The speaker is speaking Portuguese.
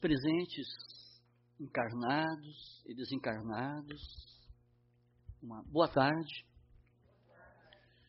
presentes, encarnados e desencarnados, uma boa tarde.